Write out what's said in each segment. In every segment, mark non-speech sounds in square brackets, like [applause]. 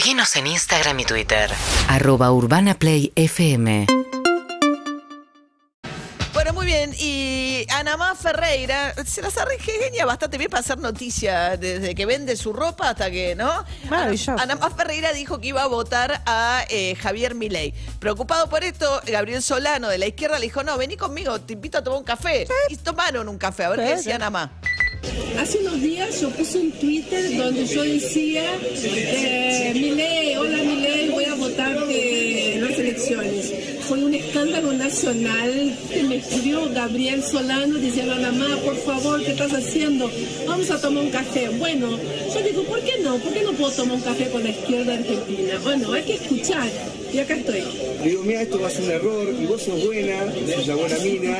Seguinos en Instagram y Twitter. Arroba Urbana Play FM. Bueno, muy bien. Y Anamá Ferreira se las arregla bastante bien para hacer noticia, desde que vende su ropa hasta que, ¿no? Maravilloso. Anamá Ferreira dijo que iba a votar a eh, Javier Milei. Preocupado por esto, Gabriel Solano de la izquierda le dijo, no, vení conmigo, te invito a tomar un café. Y tomaron un café, a ver qué decía Anamá. Hace unos días yo puse un Twitter donde yo decía, eh, Milei, hola Milei, voy a votarte en las elecciones. Fue nacional que me escribió Gabriel Solano diciendo, mamá, por favor, ¿qué estás haciendo? Vamos a tomar un café. Bueno, yo digo, ¿por qué no? ¿Por qué no puedo tomar un café con la izquierda argentina? Bueno, hay que escuchar. Y acá estoy. Digo, mira, esto va a ser un error, y vos sos buena, sos una buena mina,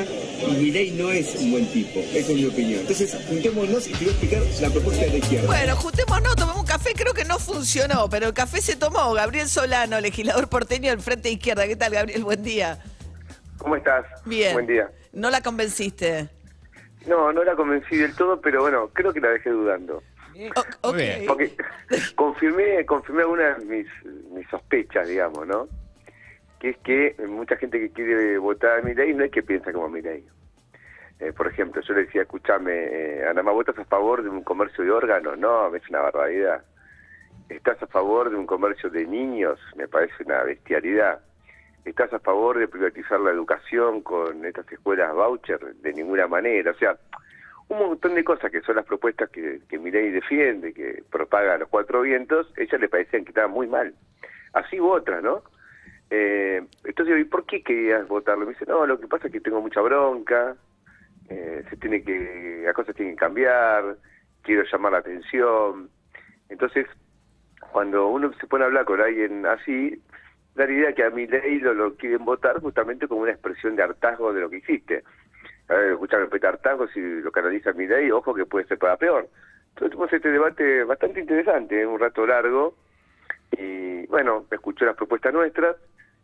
y Milei no es un buen tipo, esa es mi opinión. Entonces, juntémonos y te voy a explicar la propuesta de la izquierda. Bueno, juntémonos, tomemos un café, creo que no funcionó, pero el café se tomó. Gabriel Solano, legislador porteño del Frente Izquierda. ¿Qué tal, Gabriel? Buen día. ¿Cómo estás? Bien. Buen día. No la convenciste. No, no la convencí del todo, pero bueno, creo que la dejé dudando. O- ok. Porque [laughs] confirmé, confirmé algunas de mis, mis sospechas, digamos, ¿no? Que es que mucha gente que quiere votar a Milei no es que piensa como Milei. Eh, por ejemplo, yo le decía, escúchame, eh, Ana, ¿más ¿votas a favor de un comercio de órganos? No, es una barbaridad. ¿Estás a favor de un comercio de niños? Me parece una bestialidad. ¿Estás a favor de privatizar la educación con estas escuelas voucher? De ninguna manera. O sea, un montón de cosas que son las propuestas que, que Milei defiende, que propaga a los cuatro vientos, ellas le parecían que estaban muy mal. Así u otras, ¿no? Eh, entonces, ¿y por qué querías votarlo? Me dice, no, lo que pasa es que tengo mucha bronca, eh, se tiene que, las cosas tienen que cambiar, quiero llamar la atención. Entonces, cuando uno se pone a hablar con alguien así, da la idea que a mi ley lo, quieren votar justamente como una expresión de hartazgo de lo que hiciste. A ver, escuchame, respeta hartazgo, si lo canaliza mi ley, ojo que puede ser para peor. Entonces tuvimos este debate bastante interesante, un rato largo, y bueno, escuchó las propuestas nuestras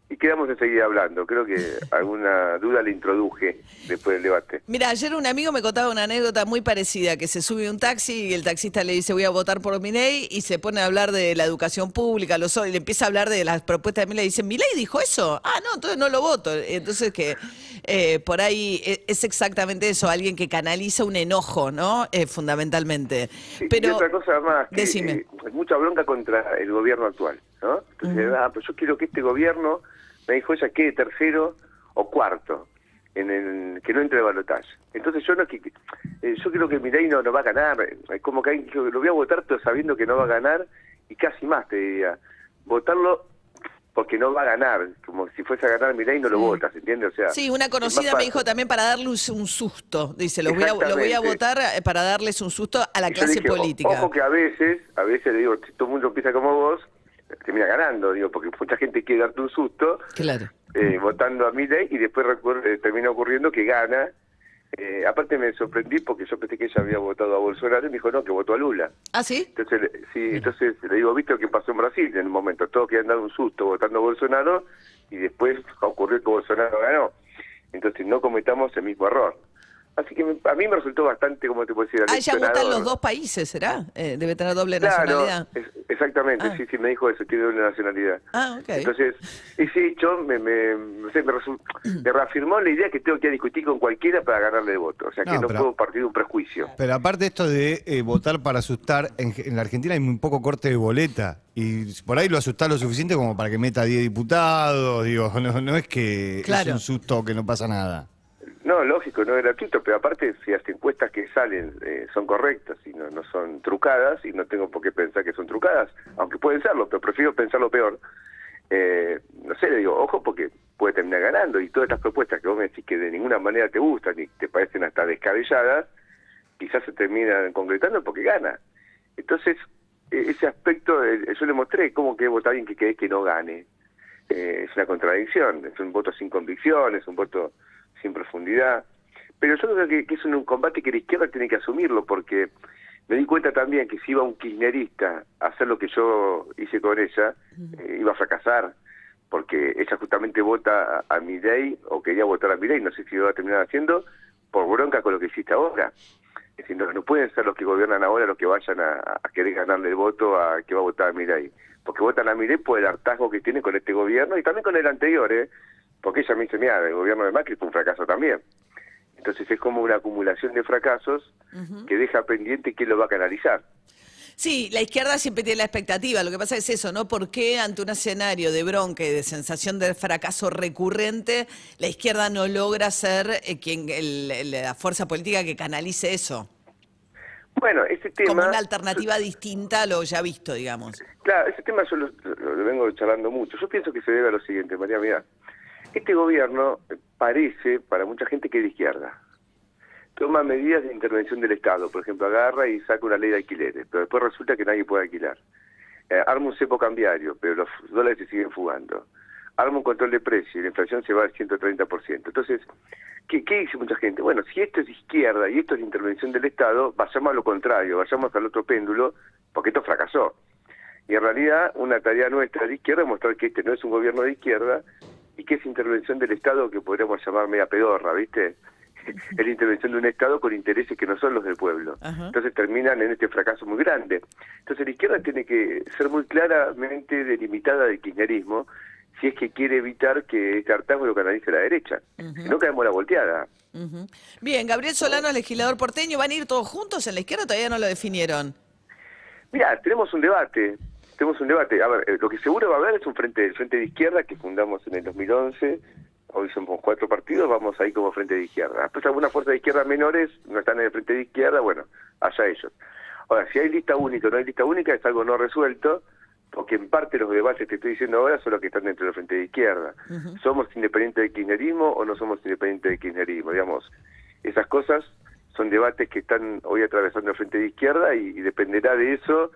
y quedamos en seguir hablando. Creo que alguna duda le introduje después del debate. Mira, ayer un amigo me contaba una anécdota muy parecida, que se sube un taxi y el taxista le dice voy a votar por Milei y se pone a hablar de la educación pública, los, y le empieza a hablar de las propuestas de Milei y dice, ¿Milei dijo eso? Ah, no, entonces no lo voto. Entonces que eh, por ahí e- es exactamente eso, alguien que canaliza un enojo, ¿no? Eh, fundamentalmente. Pero y otra cosa más, que decime. eh, mucha bronca contra el gobierno actual, ¿no? Entonces, ah, pues yo quiero que este gobierno, me dijo ella, quede tercero o cuarto, en el que no entre de balotaje. Entonces yo no que eh, yo creo que Milei no, no va a ganar, es como que dijo, lo voy a votar pero sabiendo que no va a ganar y casi más te diría, votarlo porque no va a ganar, como si fuese a ganar Milei no lo votas, ¿entiendes? O sea, Sí, una conocida me dijo también para darles un susto. Dice, lo voy a, lo voy a votar eh, para darles un susto a la clase dije, política. Ojo que a veces, a veces le digo, si todo el mundo empieza como vos, termina ganando, digo, porque mucha gente quiere darte un susto Claro. eh, votando a Milei y después eh, termina ocurriendo que gana. Eh, aparte me sorprendí porque yo pensé que ella había votado a Bolsonaro y me dijo no, que votó a Lula. ¿Ah, sí? Entonces, le- sí, entonces le digo, ¿viste lo que pasó en Brasil en un momento? Todos que han dado un susto votando a Bolsonaro y después ocurrió que Bolsonaro ganó. Entonces no cometamos el mismo error. Así que me- a mí me resultó bastante, como te puedo decir, Ah, ella vota en aleccionador. los dos países, ¿será? Eh, debe tener doble Claro, nacionalidad. es- exactamente, Ah. sí, sí, me dijo eso, tiene una nacionalidad. Ah, ok. Entonces, ese hecho me, me, no sé, me, [clears throat] me reafirmó la idea que tengo que discutir con cualquiera para ganarle el voto. O sea, que No, no, pero- puedo partir de un prejuicio. Pero aparte esto de eh, votar para asustar, en, en la Argentina hay muy poco corte de boleta. Y por ahí lo asustás lo suficiente como para que meta 10 diputados. Digo, [laughs] no, no es que Claro. es un susto que no pasa nada. No, lógico, no es gratuito, pero aparte, si las encuestas que salen eh, son correctas y no, no son trucadas, y no tengo por qué pensar que son trucadas, aunque pueden serlo, pero prefiero pensarlo peor. Eh, no sé, le digo, ojo, porque puede terminar ganando, y todas estas propuestas que vos me decís que de ninguna manera te gustan y te parecen hasta descabelladas, quizás se terminan concretando porque gana. Entonces, eh, ese aspecto, eh, yo le mostré cómo que vota alguien que querés que no gane. Eh, es una contradicción, es un voto sin convicción, es un voto sin profundidad. Pero yo creo que, que es un, un combate que la izquierda tiene que asumirlo, porque me di cuenta también que si iba un kirchnerista a hacer lo que yo hice con ella, eh, iba a fracasar, porque ella justamente vota a, a Milei, o quería votar a Milei, no sé si lo va a terminar haciendo, por bronca con lo que hiciste ahora. Es decir, no, no pueden ser los que gobiernan ahora los que vayan a, a querer ganarle el voto a que va a votar a Milei. porque votan a Milei por el hartazgo que tiene con este gobierno y también con el anterior, ¿eh? Porque ella me dice, mira, el gobierno de Macri fue un fracaso también. Entonces es como una acumulación de fracasos que deja pendiente quién lo va a canalizar. Sí, la izquierda siempre tiene la expectativa. Lo que pasa es eso, ¿no? ¿Por qué ante un escenario de bronca y de sensación de fracaso recurrente, la izquierda no logra ser eh, quien el- el- la fuerza política que canalice eso? Bueno, ese tema... Como una alternativa distinta a lo ya visto, digamos. Claro, ese tema yo lo, lo- lo vengo charlando mucho. Yo pienso que se debe a lo siguiente, María, mira. Este gobierno parece, para mucha gente, que es de izquierda. Toma medidas de intervención del Estado. Por ejemplo, agarra y saca una ley de alquileres, pero después resulta que nadie puede alquilar. Eh, arma un cepo cambiario, pero los dólares se siguen fugando. Arma un control de precios y la inflación se va al 130%. Entonces, ¿qué, ¿qué dice mucha gente? Bueno, si esto es izquierda y esto es intervención del Estado, vayamos a lo contrario, vayamos al otro péndulo, porque esto fracasó. Y en realidad una tarea nuestra de izquierda es mostrar que este no es un gobierno de izquierda y que es intervención del Estado que podríamos llamar media pedorra, ¿viste? es la intervención de un Estado con intereses que no son los del pueblo. Ajá. Entonces terminan en este fracaso muy grande. Entonces la izquierda tiene que ser muy claramente delimitada del kirchnerismo si es que quiere evitar que este hartazgo lo canalice la derecha. No caemos la volteada. Bien, Gabriel Solano, legislador porteño, ¿van a ir todos juntos en la izquierda? Todavía no lo definieron. Mira, tenemos un debate, tenemos un debate. A ver, eh, lo que seguro va a haber es un frente, el frente de izquierda que fundamos en el 2011. Hoy somos cuatro partidos, vamos ahí como frente de izquierda. Después algunas fuerzas de izquierda menores no están en el frente de izquierda, bueno, allá ellos. Ahora, si hay lista única o no hay lista única es algo no resuelto, porque en parte los debates que estoy diciendo ahora son los que están dentro del frente de izquierda. ¿Somos independientes del kirchnerismo o no somos independientes del kirchnerismo? Digamos, esas cosas son debates que están hoy atravesando el frente de izquierda y, y dependerá de eso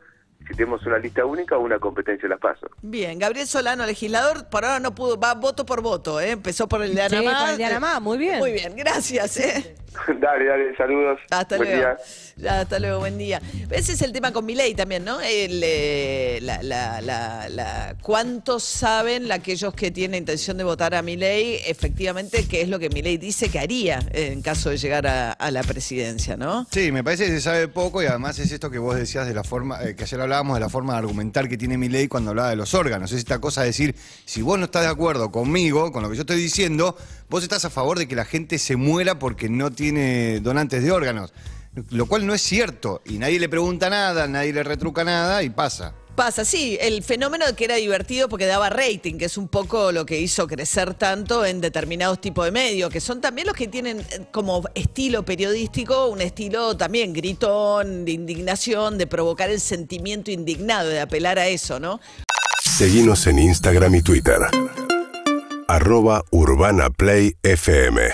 si tenemos una lista única o una competencia de las pasos. Bien, Gabriel Solano, legislador, por ahora no pudo, va voto por voto, ¿eh? Empezó por el de Sí, Anamá. por el de Anamá, muy bien. Muy bien, gracias, ¿eh? [laughs] dale, dale, saludos. Hasta Buen luego. día. Hasta luego, buen día. Ese es el tema con Milei también, ¿no? El, eh, la, la, la, la- ¿Cuántos saben aquellos que tienen intención de votar a Milei efectivamente qué es lo que Milei dice que haría en caso de llegar a, a la presidencia, ¿no? Sí, me parece que se sabe poco y además es esto que vos decías de la forma, eh, que ayer hablábamos de la forma de argumentar que tiene mi ley cuando hablaba de los órganos. Es esta cosa de decir, si vos no estás de acuerdo conmigo, con lo que yo estoy diciendo, vos estás a favor de que la gente se muera porque no tiene donantes de órganos. Lo cual no es cierto. Y nadie le pregunta nada, nadie le retruca nada y pasa. Pasa, sí, el fenómeno que era divertido porque daba rating, que es un poco lo que hizo crecer tanto en determinados tipos de medios, que son también los que tienen eh, como estilo periodístico un estilo también gritón, de indignación, de provocar el sentimiento indignado, de apelar a eso, ¿no? Seguinos en Instagram y Twitter. Arroba Urbana Play FM.